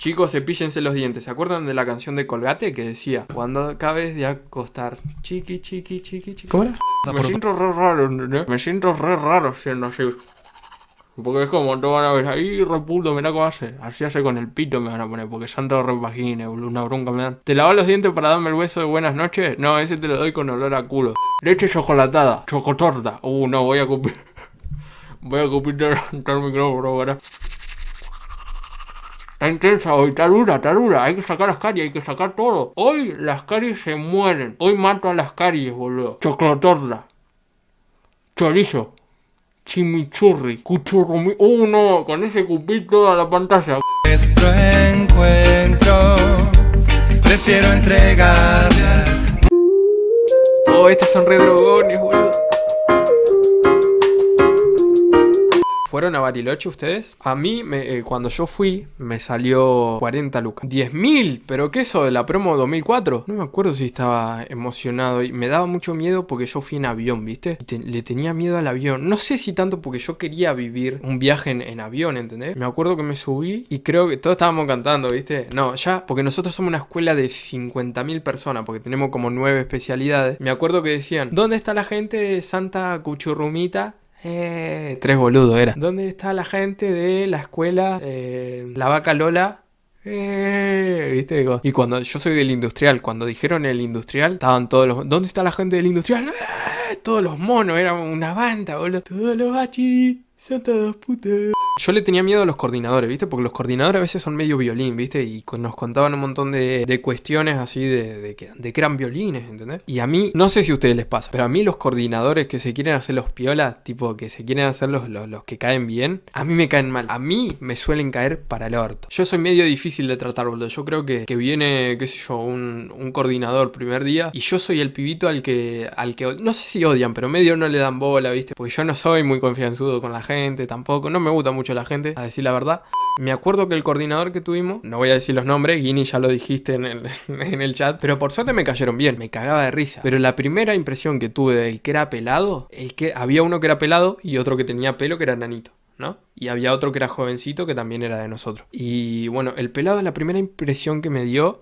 Chicos, cepíllense los dientes. ¿Se acuerdan de la canción de Colgate que decía cuando acabes de acostar? Chiqui, chiqui, chiqui, chiqui. ¿Cómo era? Me siento re raro, ¿no? Me siento re raro siendo así. Porque es como, no van a ver ahí, reputo, mirá cómo hace. Así hace con el pito me van a poner, porque santo re vagina, boludo, una bronca me dan. ¿Te lavas los dientes para darme el hueso de buenas noches? No, ese te lo doy con olor a culo. Leche chocolatada, chocotorta. Uh, no, voy a cupir. Voy a cupir el micrófono, ¿verdad? Está intensa hoy, está dura, está dura. Hay que sacar las caries, hay que sacar todo. Hoy las caries se mueren. Hoy mato a las caries, boludo. Chocolatorta. Chorizo chimichurri, cuchurrumi. ¡Oh no! Con ese cupito a la pantalla. Nuestro encuentro, prefiero entregar. Oh, estos son re drogones, boludo. ¿Fueron a Bariloche ustedes? A mí, me, eh, cuando yo fui, me salió 40 lucas. 10.000, pero ¿qué eso de la promo 2004? No me acuerdo si estaba emocionado y me daba mucho miedo porque yo fui en avión, ¿viste? le tenía miedo al avión. No sé si tanto porque yo quería vivir un viaje en, avión, ¿entendés? Me acuerdo que me subí y creo que todos estábamos cantando, ¿viste? No, ya, porque nosotros somos una escuela de 50.000 personas, porque tenemos como nueve especialidades. Me acuerdo que decían, ¿dónde está la gente de Santa Cuchurrumita? Eh, tres boludos era. ¿Dónde está la gente de la escuela eh, La Vaca Lola? Eh, ¿Viste? Y cuando yo soy del industrial, cuando dijeron el industrial, estaban todos los. ¿Dónde está la gente del industrial? Eh, todos los monos, era una banda, boludo. Todos los hachis son todos putos. Yo le tenía miedo a los coordinadores, ¿viste? Porque los coordinadores a veces son medio violín, ¿viste? Y nos contaban un montón de, cuestiones así de, que, de que eran violines, ¿entendés? Y a mí, no sé si a ustedes les pasa, pero a mí los coordinadores que se quieren hacer los piolas, tipo que se quieren hacer los, los, que caen bien, a mí me caen mal. A mí me suelen caer para el orto. Yo soy medio difícil de tratar, boludo. Yo creo que, que viene, qué sé yo, un, un coordinador primer día y yo soy el pibito al que, al que, no sé si odian, pero medio no le dan bola, ¿viste? Porque yo no soy muy confianzudo con la gente, tampoco. No me gusta mucho la gente, a decir la verdad. Me acuerdo que el coordinador que tuvimos, no voy a decir los nombres, Guini ya lo dijiste en el, en el chat, pero por suerte me cayeron bien, me cagaba de risa. Pero la primera impresión que tuve del que era pelado, el que había uno que era pelado y otro que tenía pelo que era nanito. ¿no? Y había otro que era jovencito que también era de nosotros. Y bueno, el pelado, la primera impresión que me dio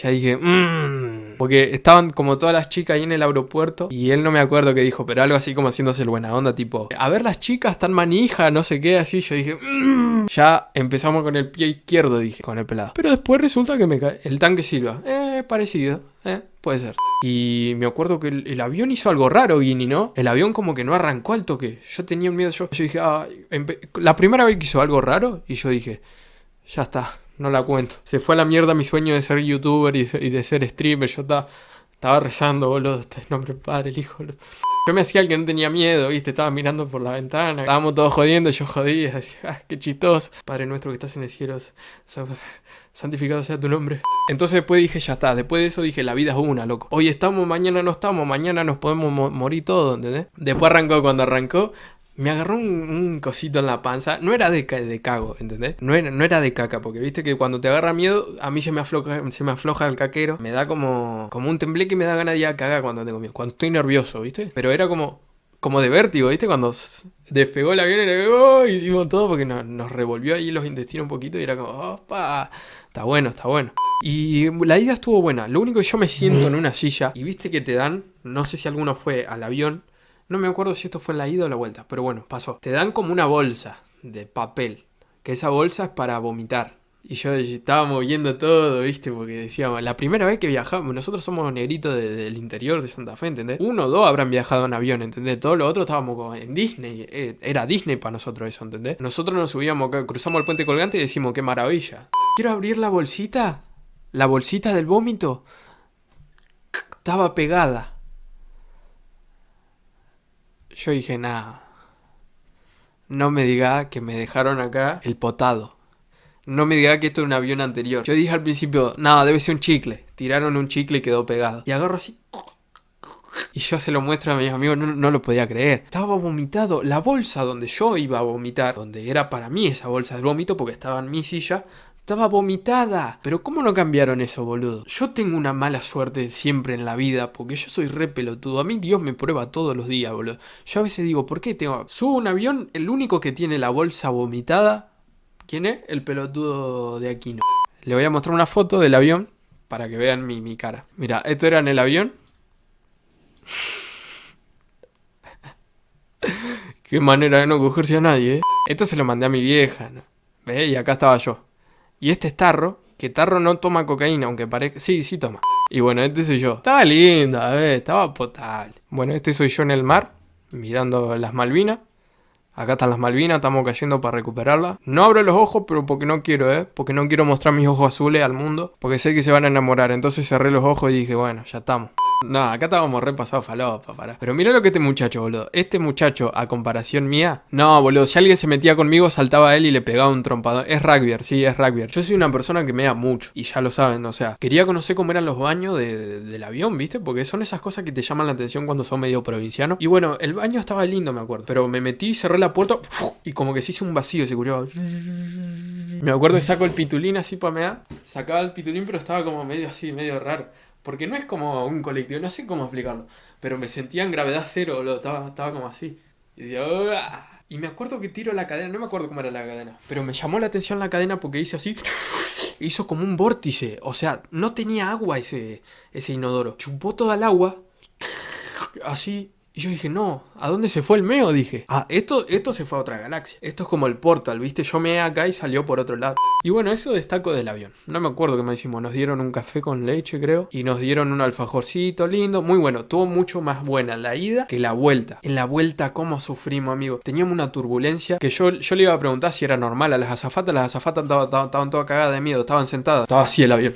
ya dije, mmm. Porque estaban como todas las chicas ahí en el aeropuerto. Y él no me acuerdo qué dijo, pero algo así como haciéndose el buena onda, tipo, a ver las chicas tan manija, no sé qué, así. Yo dije, mmm. Ya empezamos con el pie izquierdo, dije, con el pelado. Pero después resulta que me cae. El tanque Silva, eh, parecido, eh, puede ser. Y me acuerdo que el, avión hizo algo raro, Guini, ¿no? El avión como que no arrancó al toque. Yo tenía miedo, yo, yo dije, ah, la primera vez que hizo algo raro, y yo dije, ya está no la cuento. Se fue a la mierda mi sueño de ser youtuber y de, ser streamer. Yo estaba, estaba rezando, boludo. Este nombre Padre, el Hijo. Yo me hacía el que no tenía miedo, ¿viste? Estaba mirando por la ventana. Estábamos todos jodiendo, yo jodía. Decía, ah, qué chistoso. Padre nuestro que estás en el cielo, santificado sea tu nombre. Entonces después dije, ya está. Después de eso dije, la vida es una, loco. Hoy estamos, mañana no estamos, mañana nos podemos morir todos, ¿entendés? Después arrancó, cuando arrancó, me agarró un, cosito en la panza. No era de, de cago, ¿entendés? No era, no era de caca, porque viste que cuando te agarra miedo, a mí se me afloja, se me afloja el caquero. Me da como, como un tembleque y me da ganas de ir a cagar cuando tengo miedo. Cuando estoy nervioso, ¿viste? Pero era como, como de vértigo, ¿viste? Cuando despegó el avión y oh, hicimos todo porque nos, revolvió ahí los intestinos un poquito y era como, opa, está bueno, está bueno. Y la ida estuvo buena. Lo único que yo me siento en una silla y viste que te dan, no sé si alguno fue al avión no me acuerdo si esto fue la ida o la vuelta, pero bueno, pasó. Te dan como una bolsa de papel, que esa bolsa es para vomitar. Y yo estaba moviendo todo, ¿viste? Porque decíamos, la primera vez que viajamos, nosotros somos negritos del interior de Santa Fe, ¿entendés? Uno o dos habrán viajado en avión, ¿entendés? Todos los otros estábamos en Disney. Eh, era Disney para nosotros eso, ¿entendés? Nosotros nos subíamos, cruzamos el puente colgante y decimos, qué maravilla. Quiero abrir la bolsita. La bolsita del vómito. Estaba pegada. Yo dije, nada. No me diga que me dejaron acá el potado. No me diga que esto es un avión anterior. Yo dije al principio, nada, debe ser un chicle. Tiraron un chicle y quedó pegado. Y agarro así. Y yo se lo muestro a mis amigos, no, no, lo podía creer. Estaba vomitado. La bolsa donde yo iba a vomitar, donde era para mí esa bolsa de vómito, porque estaba en mi silla, estaba vomitada. Pero ¿cómo no cambiaron eso, boludo? Yo tengo una mala suerte siempre en la vida porque yo soy re pelotudo. A mí Dios me prueba todos los días, boludo. Yo a veces digo, ¿por qué tengo... Subo un avión, el único que tiene la bolsa vomitada... ¿Quién es? El pelotudo de Aquino. Le voy a mostrar una foto del avión para que vean mi, mi cara. Mira, esto era en el avión. Qué manera de no cogerse a nadie, ¿eh? Esto se lo mandé a mi vieja, ¿no? ¿Ve? Y acá estaba yo. Y este es Tarro, que Tarro no toma cocaína, aunque parezca... Sí, sí toma. Y bueno, este soy yo. Estaba linda, ¿ves? Estaba potable. Bueno, este soy yo en el mar, mirando las Malvinas. Acá están las Malvinas, estamos cayendo para recuperarlas. No abro los ojos, pero porque no quiero, ¿eh? Porque no quiero mostrar mis ojos azules al mundo. Porque sé que se van a enamorar. Entonces cerré los ojos y dije, bueno, ya estamos. No, acá estábamos repasados falopa, para. Pero mira lo que este muchacho, boludo. Este muchacho, a comparación mía. No, boludo, si alguien se metía conmigo, saltaba a él y le pegaba un trompadón. Es rugby, sí, es rugby. Yo soy una persona que me da mucho. Y ya lo saben, o sea. Quería conocer cómo eran los baños de- de- del avión, ¿viste? Porque son esas cosas que te llaman la atención cuando son medio provincianos. Y bueno, el baño estaba lindo, me acuerdo. Pero me metí, cerré la puerta. Y como que se hizo un vacío, se curaba. Me acuerdo que saco el pitulín así para mear. Sacaba el pitulín, pero estaba como medio así, medio raro. Porque no es como un colectivo, no sé cómo explicarlo. Pero me sentía en gravedad cero, boludo. Estaba, estaba como así. Y decía. Y me acuerdo que tiro la cadena, no me acuerdo cómo era la cadena. Pero me llamó la atención la cadena porque hizo así. Hizo como un vórtice. O sea, no tenía agua ese, ese inodoro. Chupó toda el agua. Así. Y yo dije, no, ¿a dónde se fue el meo? Dije, ah, esto, esto se fue a otra galaxia. Esto es como el portal, ¿viste? Yo me acá y salió por otro lado. Y bueno, eso destaco del avión. No me acuerdo qué me decimos. Nos dieron un café con leche, creo. Y nos dieron un alfajorcito lindo. Muy bueno. Tuvo mucho más buena la ida que la vuelta. En la vuelta, ¿cómo sufrimos, amigo? Teníamos una turbulencia que yo, yo le iba a preguntar si era normal a las azafatas. Las azafatas estaban todas cagadas de miedo. Estaban sentadas. Estaba así el avión.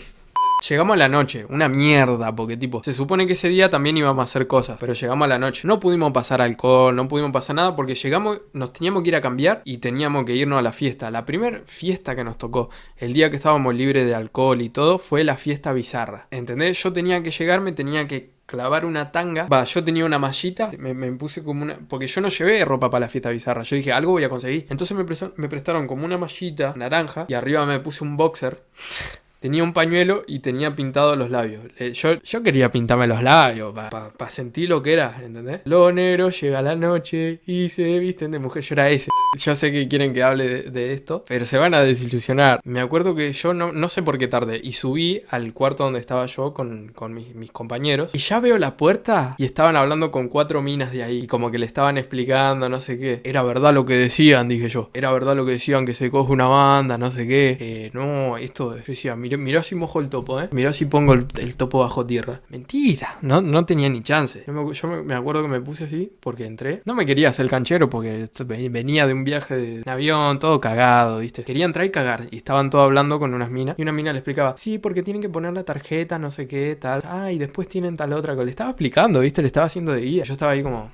Llegamos a la noche, una mierda, porque tipo, se supone que ese día también íbamos a hacer cosas, pero llegamos a la noche. No pudimos pasar alcohol, no pudimos pasar nada porque llegamos, nos teníamos que ir a cambiar y teníamos que irnos a la fiesta. La primera fiesta que nos tocó, el día que estábamos libres de alcohol y todo, fue la fiesta bizarra. ¿Entendés? Yo tenía que llegar, me tenía que clavar una tanga. Va, yo tenía una mallita, me, puse como una... Porque yo no llevé ropa para la fiesta bizarra, yo dije, algo voy a conseguir. Entonces me, me prestaron como una mallita naranja y arriba me puse un boxer. Tenía un pañuelo y tenía pintados los labios. Eh, yo, yo quería pintarme los labios para sentir lo que era, ¿entendés? Lo negro llega la noche y se visten de mujer. Yo era ese. Yo sé que quieren que hable de, esto, pero se van a desilusionar. Me acuerdo que yo no, no sé por qué tardé y subí al cuarto donde estaba yo con, con mis, mis compañeros y ya veo la puerta y estaban hablando con cuatro minas de ahí y como que le estaban explicando, no sé qué. Era verdad lo que decían, dije yo. Era verdad lo que decían que se coge una banda, no sé qué. Eh, no, esto, yo decía, mirá si mojo el topo, ¿eh? Mirá si pongo el, topo bajo tierra. Mentira, no, no tenía ni chance. Yo, me, yo me- acuerdo que me puse así porque entré. No me quería hacer canchero porque ve- venía de un viaje de avión, todo cagado, ¿viste? Quería entrar y cagar. Y estaban todos hablando con unas minas. Y una mina le explicaba, sí, porque tienen que poner la tarjeta, no sé qué, tal. Ah, y después tienen tal otra. Le estaba explicando, ¿viste? Le estaba haciendo de guía. Yo estaba ahí como...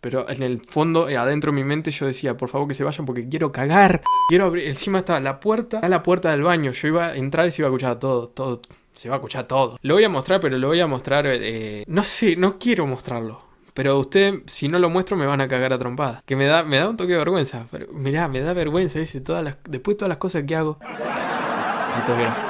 Pero en el fondo, eh, adentro de mi mente, yo decía, por favor que se vayan porque quiero cagar. Quiero abrir. Encima estaba la puerta, está la puerta del baño. Yo iba a entrar y se iba a escuchar todo, todo. Se va a escuchar todo. Lo voy a mostrar, pero lo voy a mostrar. eh, no sé, no quiero mostrarlo. Pero usted, si no lo muestro, me van a cagar a trompada. Que me da, me da un toque de vergüenza. Pero mirá, me da vergüenza ese, todas las, después todas las cosas que hago.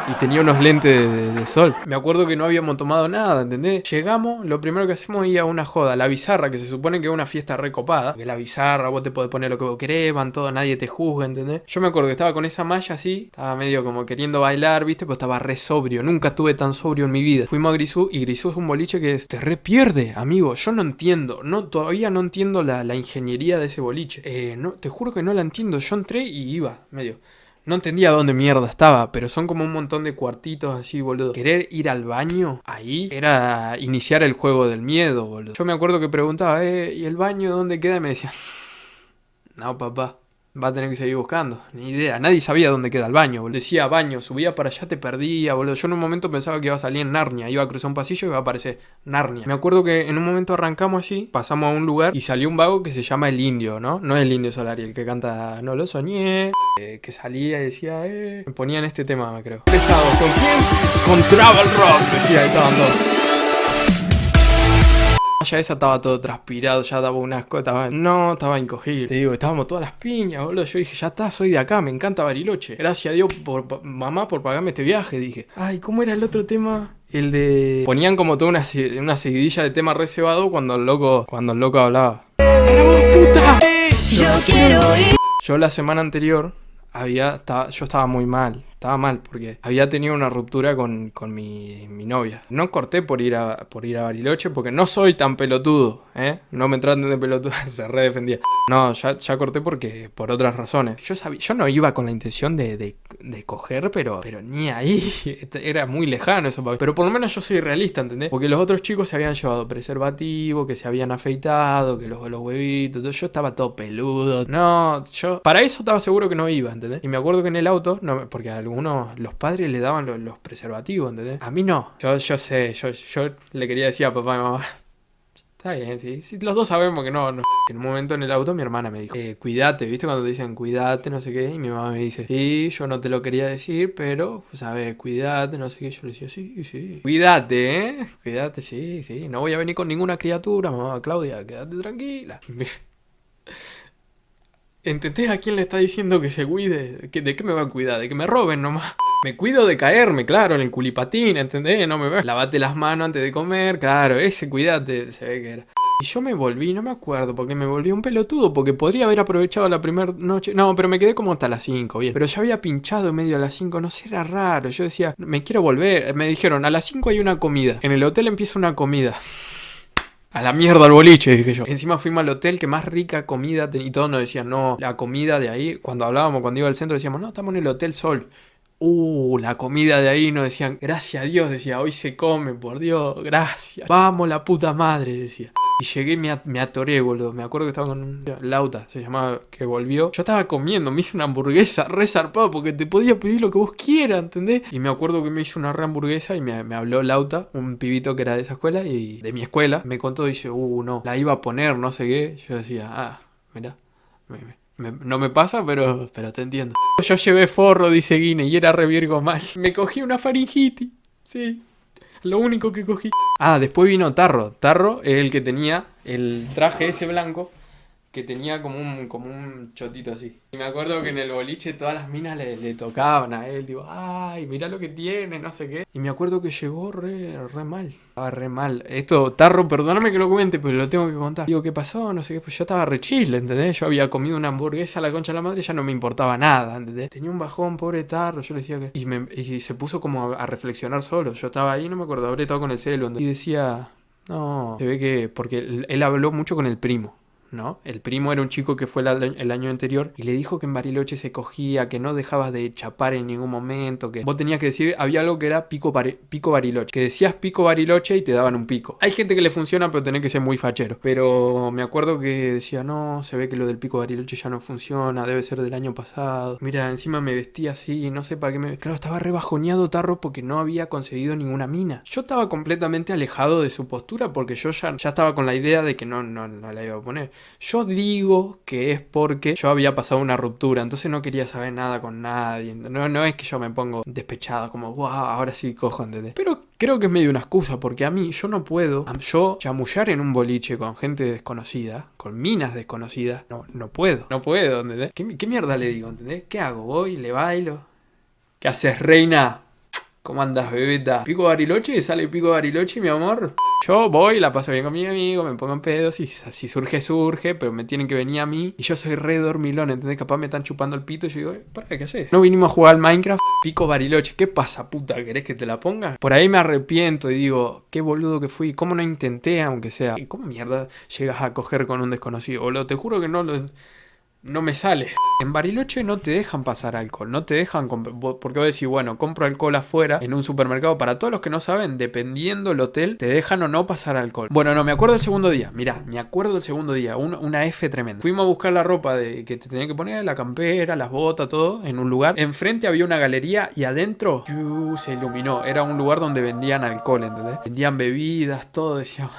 Y tenía unos lentes de, de- de sol. Me acuerdo que no habíamos tomado nada, ¿entendés? Llegamos, lo primero que hacemos es ir a una joda, la bizarra, que se supone que es una fiesta recopada. Que la bizarra, vos te podés poner lo que vos querés, van todos, nadie te juzga, ¿entendés? Yo me acuerdo que estaba con esa malla así, estaba medio como queriendo bailar, ¿viste? Pero estaba re sobrio, nunca estuve tan sobrio en mi vida. Fuimos a Grisú y Grisú es un boliche que te re pierde, amigo. Yo no entiendo, no, todavía no entiendo la, la ingeniería de ese boliche. Eh, no, te juro que no la entiendo. Yo entré y iba, medio. No entendía dónde mierda estaba, pero son como un montón de cuartitos así, boludo. Querer ir al baño ahí era iniciar el juego del miedo, boludo. Yo me acuerdo que preguntaba, eh, ¿y el baño dónde queda? Y me decían, no, papá. Va a tener que seguir buscando. Ni idea. Nadie sabía dónde queda el baño, boludo. Decía baño, subía para allá, te perdía, boludo. Yo en un momento pensaba que iba a salir en Narnia. Iba a cruzar un pasillo y iba a aparecer Narnia. Me acuerdo que en un momento arrancamos allí, pasamos a un lugar y salió un vago que se llama El Indio, ¿no? No es el Indio Solari, el que canta No lo soñé. eh, que salía y decía, eh. Me ponían este tema, me creo. Pesado, ¿con quién? Con Travel Rock, decía, estaban todos. Ya esa estaba todo transpirado, ya daba un asco, estaba... No, estaba incogible. Te digo, estábamos todas las piñas, boludo. Yo dije, ya está, soy de acá, me encanta Bariloche. Gracias a Dios por mamá por pagarme este viaje, dije. Ay, ¿cómo era el otro tema? El de... Ponían como toda una, una seguidilla de tema reservado cuando el loco, cuando el loco hablaba. ¡Para vos, puta! Yo quiero ir. Yo la semana anterior había, estaba, yo estaba muy mal, estaba mal porque había tenido una ruptura con, con mi, mi, novia. No corté por ir, a, por ir a Bariloche porque no soy tan pelotudo, ¿eh? No me traten de pelotudo, se redefendía. No, ya, ya corté porque por otras razones. Yo sabía, yo no iba con la intención de, de, de coger, pero, pero ni ahí. Era muy lejano eso Pero por lo menos yo soy realista, ¿entendés? Porque los otros chicos se habían llevado preservativo, que se habían afeitado, que los, los huevitos. Yo estaba todo peludo. No, yo para eso estaba seguro que no iba, ¿entendés? Y me acuerdo que en el auto, no, porque algunos, los padres le daban los, preservativos, ¿entendés? A mí no. Yo, yo sé, yo, yo le quería decir a papá y mamá, Está bien, sí. sí. Los dos sabemos que no. En un momento en el auto mi hermana me dijo, eh, cuídate, ¿viste? Cuando te dicen cuídate, no sé qué. Y mi mamá me dice, sí, yo no te lo quería decir, pero, ¿sabes? Cuídate, no sé qué. Yo le decía, sí, sí. Cuídate, ¿eh? Cuídate, sí, sí. No voy a venir con ninguna criatura, mamá Claudia, quédate tranquila. ¿Entendés a quién le está diciendo que se cuide? ¿De qué me va a cuidar? De que me roben nomás. Me cuido de caerme, claro, en el culipatín, ¿entendés? No me ve. Lavate las manos antes de comer, claro, ese cuídate, se ve que era. Y yo me volví, no me acuerdo, porque me volví un pelotudo, porque podría haber aprovechado la primera noche. No, pero me quedé como hasta las 5, bien. Pero ya había pinchado medio a las 5, no sé, era raro. Yo decía, me quiero volver. Me dijeron, a las 5 hay una comida. En el hotel empieza una comida. A la mierda al boliche, dije yo. Encima fuimos al hotel que más rica comida tenía. Y todos nos decían, no, la comida de ahí. Cuando hablábamos, cuando iba al centro, decíamos, no, estamos en el Hotel Sol. Uh, la comida de ahí nos decían, gracias a Dios, decía, hoy se come, por Dios, gracias. Vamos, la puta madre, decía. Y llegué y me, atoré, boludo. Me acuerdo que estaba con un Lauta, se llamaba, que volvió. Yo estaba comiendo, me hice una hamburguesa re zarpado porque te podía pedir lo que vos quieras, ¿entendés? Y me acuerdo que me hizo una re hamburguesa y me, habló Lauta, un pibito que era de esa escuela y de mi escuela. Me contó, dice, uh, no, la iba a poner, no sé qué. Yo decía, ah, mira, no me pasa, pero, pero te entiendo. Yo llevé forro, dice Guine, y era re virgo mal. Me cogí una faringitis, sí. Lo único que cogí. Ah, después vino Tarro. Tarro es el que tenía el traje ese blanco que tenía como un, como un chotito así. Y me acuerdo que en el boliche todas las minas le, tocaban a él, digo, ay, mira lo que tiene, no sé qué. Y me acuerdo que llegó re, re mal, estaba re mal. Esto, Tarro, perdóname que lo cuente, pero lo tengo que contar. Digo, ¿qué pasó? No sé qué, pues yo estaba re chile, ¿entendés? Yo había comido una hamburguesa a la concha de la madre, ya no me importaba nada, ¿entendés? Tenía un bajón, pobre Tarro, yo le decía que... Y, me, y se puso como a, reflexionar solo. Yo estaba ahí, no me acuerdo, habré estado con el celo. Y decía, no, se ve que... Porque él habló mucho con el primo. ¿No? El primo era un chico que fue el año anterior y le dijo que en Bariloche se cogía, que no dejabas de chapar en ningún momento, que vos tenías que decir, había algo que era pico, pico Bariloche, que decías pico Bariloche y te daban un pico. Hay gente que le funciona, pero tenés que ser muy fachero. Pero me acuerdo que decía, no, se ve que lo del pico Bariloche ya no funciona, debe ser del año pasado. Mira, encima me vestía así, no sé para qué me... Claro, estaba rebajoneado Tarro porque no había conseguido ninguna mina. Yo estaba completamente alejado de su postura porque yo ya, ya estaba con la idea de que no, no, no la iba a poner. Yo digo que es porque yo había pasado una ruptura, entonces no quería saber nada con nadie. No, no es que yo me pongo despechado, como, wow, ahora sí cojo, ¿entendés? Pero creo que es medio una excusa, porque a mí yo no puedo, yo chamullar en un boliche con gente desconocida, con minas desconocidas, no, no puedo, no puedo, ¿entendés? ¿Qué, qué mierda le digo, ¿entendés? ¿Qué hago? ¿Voy? ¿Le bailo? ¿Qué haces, reina? ¿Cómo andas, bebeta? Pico Bariloche, sale Pico Bariloche, mi amor. Yo voy, la paso bien con mi amigo, me pongo en pedos y si surge, surge, pero me tienen que venir a mí. Y yo soy re dormilón, entonces capaz me están chupando el pito y yo digo, eh, ¿para qué haces? No vinimos a jugar al Minecraft, Pico Bariloche. ¿Qué pasa, puta? ¿Querés que te la ponga? Por ahí me arrepiento y digo, qué boludo que fui. ¿Cómo no intenté, aunque sea? ¿Cómo mierda llegas a coger con un desconocido? Boludo, te juro que no lo no me sale. En Bariloche no te dejan pasar alcohol, no te dejan porque vos decís, bueno, compro alcohol afuera en un supermercado. Para todos los que no saben, dependiendo el hotel, te dejan o no pasar alcohol. Bueno, no, me acuerdo el segundo día. Mirá, me acuerdo el segundo día. una F tremenda. Fuimos a buscar la ropa de, que te tenía que poner, la campera, las botas, todo, en un lugar. Enfrente había una galería y adentro se iluminó. Era un lugar donde vendían alcohol, ¿entendés? Vendían bebidas, todo. Decía,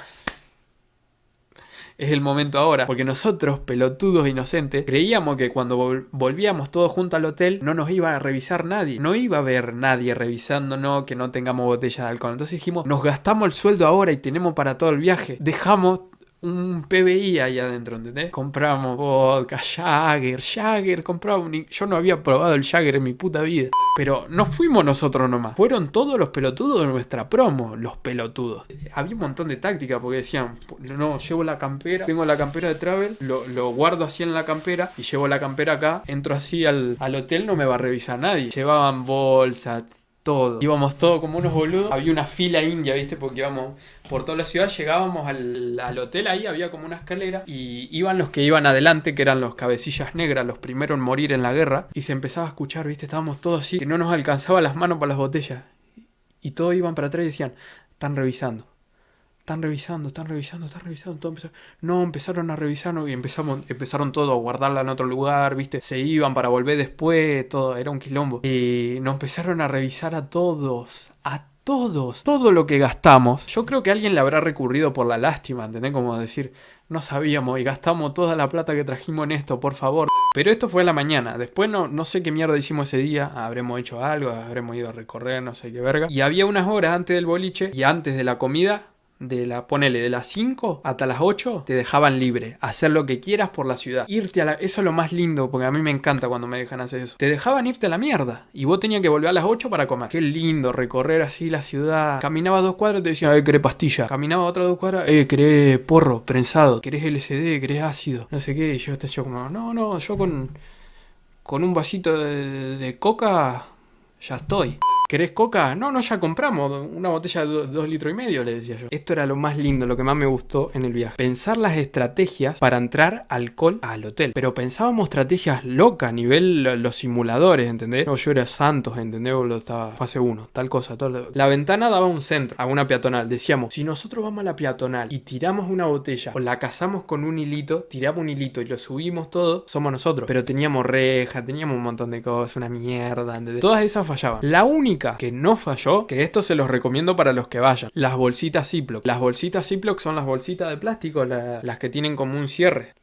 es el momento ahora. Porque nosotros, pelotudos inocentes, creíamos que cuando volvíamos todos juntos al hotel no nos iba a revisar nadie. No iba a haber nadie revisándonos que no tengamos botella de alcohol. Entonces dijimos, nos gastamos el sueldo ahora y tenemos para todo el viaje. Dejamos un PBI ahí adentro, ¿entendés? Compramos vodka, Jagger, Jagger, compramos un... Yo no había probado el Jagger en mi puta vida. Pero no fuimos nosotros nomás. Fueron todos los pelotudos de nuestra promo, los pelotudos. Había un montón de táctica porque decían, no, llevo la campera, tengo la campera de Travel, lo, lo guardo así en la campera y llevo la campera acá, entro así al, al hotel, no me va a revisar nadie. Llevaban bolsa, todo. Íbamos todos como unos boludos. Había una fila india, ¿viste? Porque íbamos por toda la ciudad, llegábamos al, al, hotel ahí, había como una escalera. Y iban los que iban adelante, que eran los cabecillas negras, los primeros en morir en la guerra. Y se empezaba a escuchar, ¿viste? Estábamos todos así, que no nos alcanzaba las manos para las botellas. Y todos iban para atrás y decían, están revisando. Están revisando, están revisando, están revisando. No, empezaron a revisar y empezamos, empezaron todo a guardarla en otro lugar, ¿viste? Se iban para volver después, todo, era un quilombo. Y nos empezaron a revisar a todos, a todos, todo lo que gastamos. Yo creo que alguien le habrá recurrido por la lástima, ¿entendés? Como decir, no sabíamos y gastamos toda la plata que trajimos en esto, por favor. Pero esto fue en la mañana. Después no, no sé qué mierda hicimos ese día. Habremos hecho algo, habremos ido a recorrer, no sé qué verga. Y había unas horas antes del boliche y antes de la comida de la, ponele, de las 5 hasta las 8, te dejaban libre, hacer lo que quieras por la ciudad. Irte a la, eso es lo más lindo, porque a mí me encanta cuando me dejan hacer eso. Te dejaban irte a la mierda, y vos tenías que volver a las 8 para comer. Qué lindo recorrer así la ciudad. Caminaba dos cuadras, te decían, eh, querés pastilla. Caminaba otra dos cuadras, eh, querés porro, prensado, querés LCD, querés ácido, no sé qué. Y yo, yo como, no, no, yo con, con un vasito de, de coca ya estoy. ¿Querés coca? No, no, ya compramos una botella de dos litros y medio, le decía yo. Esto era lo más lindo, lo que más me gustó en el viaje. Pensar las estrategias para entrar alcohol al hotel. Pero pensábamos estrategias locas a nivel los simuladores, ¿entendés? No, yo era Santos, ¿entendés? Lo estaba fase 1, tal cosa. Todo. La ventana daba un centro, a una peatonal. Decíamos, si nosotros vamos a la peatonal y tiramos una botella o la cazamos con un hilito, tiramos un hilito y lo subimos todo, somos nosotros. Pero teníamos reja, teníamos un montón de cosas, una mierda. Todas esas fallaban. La única que no falló, que esto se los recomiendo para los que vayan. Las bolsitas Ziploc. Las bolsitas Ziploc son las bolsitas de plástico, las que tienen como un cierre.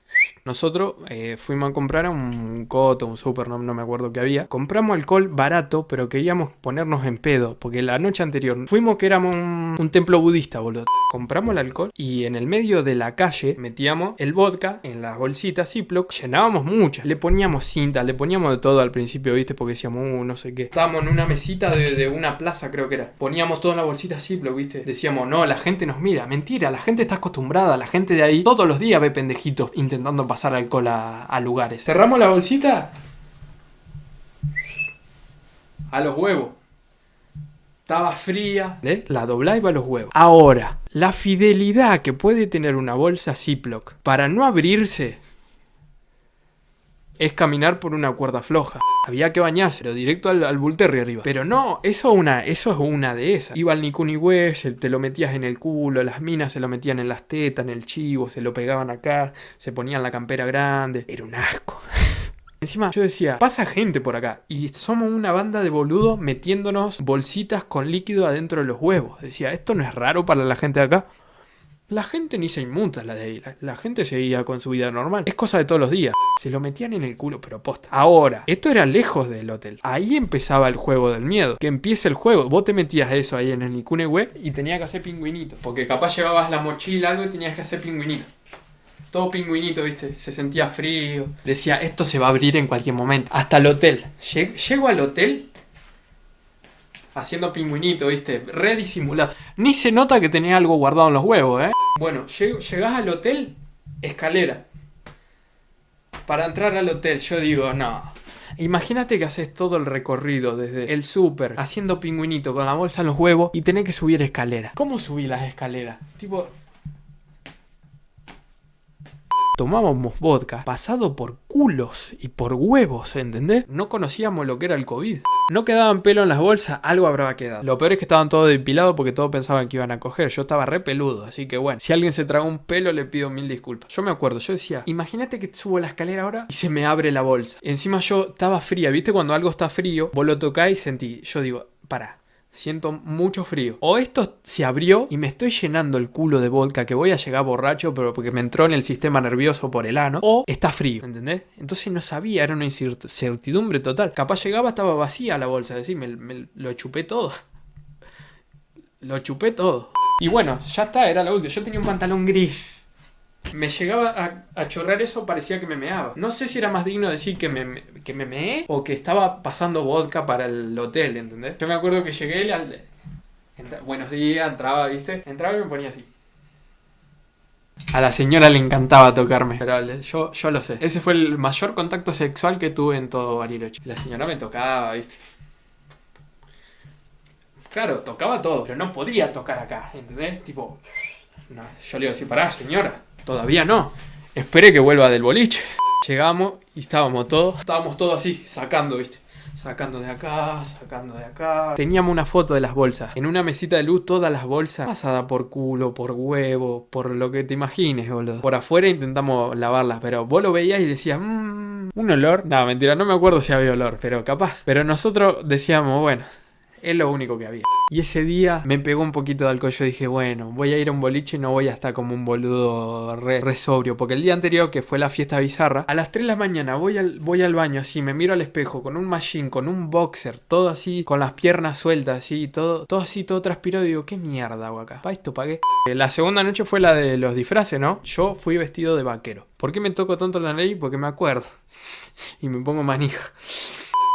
Nosotros eh, fuimos a comprar un coto, un super, no, me acuerdo qué había. Compramos alcohol barato, pero queríamos ponernos en pedo. Porque la noche anterior fuimos que éramos un, templo budista, boludo. Compramos el alcohol y en el medio de la calle metíamos el vodka en las bolsitas Ziploc. Llenábamos muchas. Le poníamos cinta, le poníamos de todo al principio, ¿viste? Porque decíamos, uh, no sé qué. Estábamos en una mesita de, una plaza, creo que era. Poníamos todo en la bolsita Ziploc, ¿viste? Decíamos, no, la gente nos mira. Mentira, la gente está acostumbrada. La gente de ahí todos los días ve pendejitos intentando pasar alcohol a, lugares. Cerramos la bolsita. A los huevos. Estaba fría. ¿eh? La doblaba a los huevos. Ahora, la fidelidad que puede tener una bolsa Ziploc para no abrirse es caminar por una cuerda floja. Había que bañarse, pero directo al, al arriba. Pero no, eso, una, eso es una de esas. Iba al Nikuni te lo metías en el culo, las minas se lo metían en las tetas, en el chivo, se lo pegaban acá, se ponían la campera grande. Era un asco. Encima yo decía, pasa gente por acá y somos una banda de boludos metiéndonos bolsitas con líquido adentro de los huevos. Decía, esto no es raro para la gente de acá. La gente ni se inmuta la de ahí. La, gente seguía con su vida normal. Es cosa de todos los días. Se lo metían en el culo, pero posta. Ahora, esto era lejos del hotel. Ahí empezaba el juego del miedo. Que empiece el juego. Vos te metías eso ahí en el Nikune web y tenías que hacer pingüinito. Porque capaz llevabas la mochila algo y tenías que hacer pingüinito. Todo pingüinito, viste. Se sentía frío. Decía, esto se va a abrir en cualquier momento. Hasta el hotel. Llego al hotel haciendo pingüinito, viste, re disimulado. Ni se nota que tenía algo guardado en los huevos, ¿eh? Bueno, llegás al hotel, escalera. Para entrar al hotel, yo digo, no. Imagínate que haces todo el recorrido desde el súper, haciendo pingüinito con la bolsa en los huevos y tenés que subir escalera. ¿Cómo subí las escaleras? Tipo, tomábamos vodka pasado por culos y por huevos, ¿entendés? No conocíamos lo que era el COVID. No quedaban pelo en las bolsas, algo habrá quedado. Lo peor es que estaban todos depilados porque todos pensaban que iban a coger. Yo estaba re peludo, así que bueno, si alguien se tragó un pelo le pido mil disculpas. Yo me acuerdo, yo decía, imagínate que subo la escalera ahora y se me abre la bolsa. Encima yo estaba fría, ¿viste? Cuando algo está frío, vos lo tocás y sentí. Yo digo, para, siento mucho frío. O esto se abrió y me estoy llenando el culo de vodka que voy a llegar borracho, pero porque me entró en el sistema nervioso por el ano. O está frío, ¿entendés? Entonces no sabía, era una incertidumbre total. Capaz llegaba, estaba vacía la bolsa, es decir, me, lo chupé todo. Lo chupé todo. Y bueno, ya está, era lo último. Yo tenía un pantalón gris. Me llegaba a, a chorrear eso, parecía que me meaba. No sé si era más digno decir que me, que me meé o que estaba pasando vodka para el hotel, ¿entendés? Yo me acuerdo que llegué, al- entra- buenos días, entraba, ¿viste? Entraba y me ponía así. A la señora le encantaba tocarme, pero yo, yo lo sé. Ese fue el mayor contacto sexual que tuve en todo Bariloche. La señora me tocaba, ¿viste? Claro, tocaba todo, pero no podía tocar acá, ¿entendés? Tipo, no, yo le iba a decir, pará, señora, todavía no. Esperé que vuelva del boliche. Llegamos y estábamos todos, estábamos todos así, sacando, ¿viste? Sacando de acá, sacando de acá. Teníamos una foto de las bolsas. En una mesita de luz, todas las bolsas pasadas por culo, por huevo, por lo que te imagines, boludo. Por afuera intentamos lavarlas, pero vos lo veías y decías, mmm, un olor. No, mentira, no me acuerdo si había olor, pero capaz. Pero nosotros decíamos, bueno, es lo único que había. Y ese día me pegó un poquito de alcohol. Yo dije, bueno, voy a ir a un boliche y no voy a estar como un boludo re, sobrio. Porque el día anterior, que fue la fiesta bizarra, a las 3 de la mañana voy al, voy al baño así, me miro al espejo con un machine, con un boxer, todo así, con las piernas sueltas, así, todo, todo así, todo transpirado. Y digo, qué mierda hago acá. Pa' esto pagué. Eh, La segunda noche fue la de los disfraces, ¿no? Yo fui vestido de vaquero. ¿Por qué me toco tanto la nariz? Porque me acuerdo. Y me pongo manija.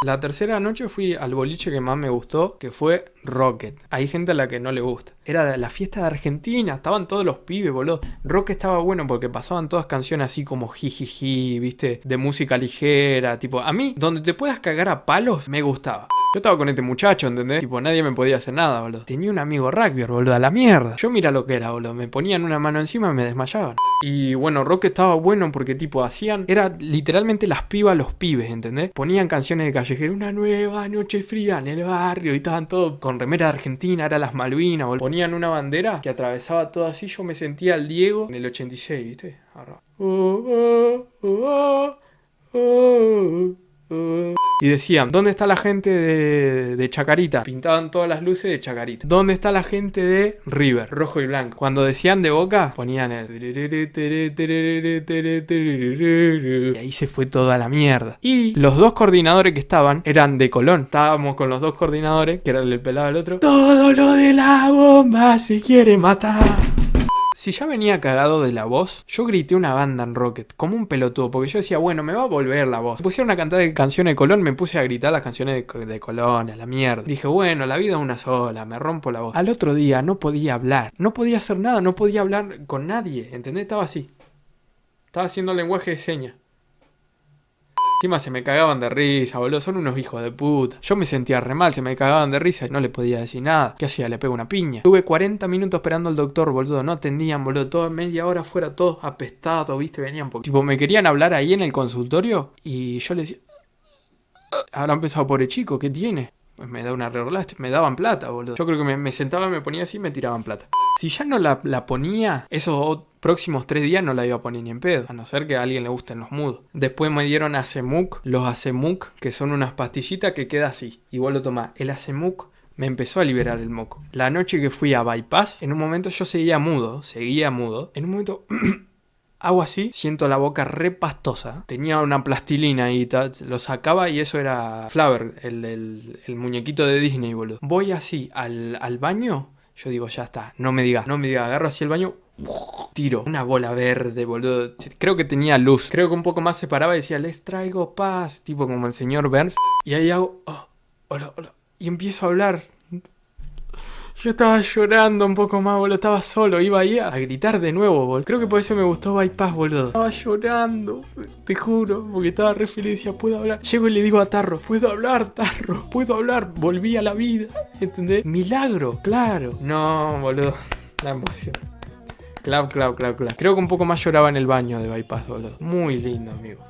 La tercera noche fui al boliche que más me gustó, que fue Rocket. Hay gente a la que no le gusta. Era la fiesta de Argentina, estaban todos los pibes, boludo. Rocket estaba bueno porque pasaban todas canciones así como jijiji, viste, de música ligera, tipo, a mí, donde te puedas cagar a palos, me gustaba. Yo estaba con este muchacho, ¿entendés? Tipo, nadie me podía hacer nada, boludo. Tenía un amigo rugby, boludo, a la mierda. Yo mira lo que era, boludo. Me ponían una mano encima y me desmayaban. Y bueno, Rock estaba bueno porque tipo hacían, era literalmente las pibas los pibes, ¿entendés? Ponían canciones de callejero, una nueva noche fría en el barrio y estaban todos con remera Argentina, era las Malvinas, boludo. Ponían una bandera que atravesaba todo así, yo me sentía el Diego en el 86, ¿viste? Ahora. Oh, oh, oh, Y decían, ¿dónde está la gente de, de Chacarita? Pintaban todas las luces de Chacarita. ¿Dónde está la gente de River? Rojo y blanco. Cuando decían de Boca, ponían el... Y ahí se fue toda la mierda. Y los dos coordinadores que estaban eran de Colón. Estábamos con los dos coordinadores, que era el pelado del otro. Todo lo de la bomba se quiere matar. Si ya venía cagado de la voz, yo grité una banda en Rocket, como un pelotudo, porque yo decía, bueno, me va a volver la voz. Me pusieron una cantada de canciones de Colón, me puse a gritar las canciones de Colón, a la mierda. Dije, bueno, la vida es una sola, me rompo la voz. Al otro día no podía hablar, no podía hacer nada, no podía hablar con nadie, ¿entendés? Estaba así. Estaba haciendo lenguaje de señas. Encima se me cagaban de risa, boludo. Son unos hijos de puta. Yo me sentía re mal, se me cagaban de risa y no le podía decir nada. ¿Qué hacía? Le pego una piña. Tuve 40 minutos esperando al doctor, boludo. No atendían, boludo. Toda media hora fuera, todos apestados, viste, venían. Porque, tipo, me querían hablar ahí en el consultorio y yo le decía. Ahora empezado pobre chico, ¿qué tiene? Pues me da una reorlaste, me daban plata, boludo. Yo creo que me, sentaba, me ponía así y me tiraban plata. Si ya no la, la ponía, esos próximos tres días no la iba a poner ni en pedo. A no ser que a alguien le gusten los mudos. Después me dieron Acemuc, los Acemuc, que son unas pastillitas que queda así. Igual lo tomás. El Acemuc me empezó a liberar el moco. La noche que fui a Bypass, en un momento yo seguía mudo, seguía mudo. En un momento hago así, siento la boca re pastosa. Tenía una plastilina y lo sacaba y eso era Flaver, el muñequito de Disney, boludo. Voy así al, al baño, yo digo, ya está, no me digas, no me digas, agarro así el baño. Tiro una bola verde, boludo. Creo que tenía luz. Creo que un poco más se paraba y decía, les traigo paz. Tipo como el señor Burns. Y ahí hago, oh, hola, hola. Y empiezo a hablar. Yo estaba llorando un poco más, boludo. Estaba solo. Iba ahí a, gritar de nuevo, boludo. Creo que por eso me gustó Bypass, boludo. Estaba llorando, te juro. Porque estaba re feliz. Puedo hablar. Llego y le digo a Tarro, puedo hablar, Tarro. Puedo hablar. Volví a la vida. ¿Entendés? Milagro, claro. No, boludo. La emoción. Clap, clap, clap, clap. Creo que un poco más lloraba en el baño de Bypass, boludo. Muy lindo, amigo.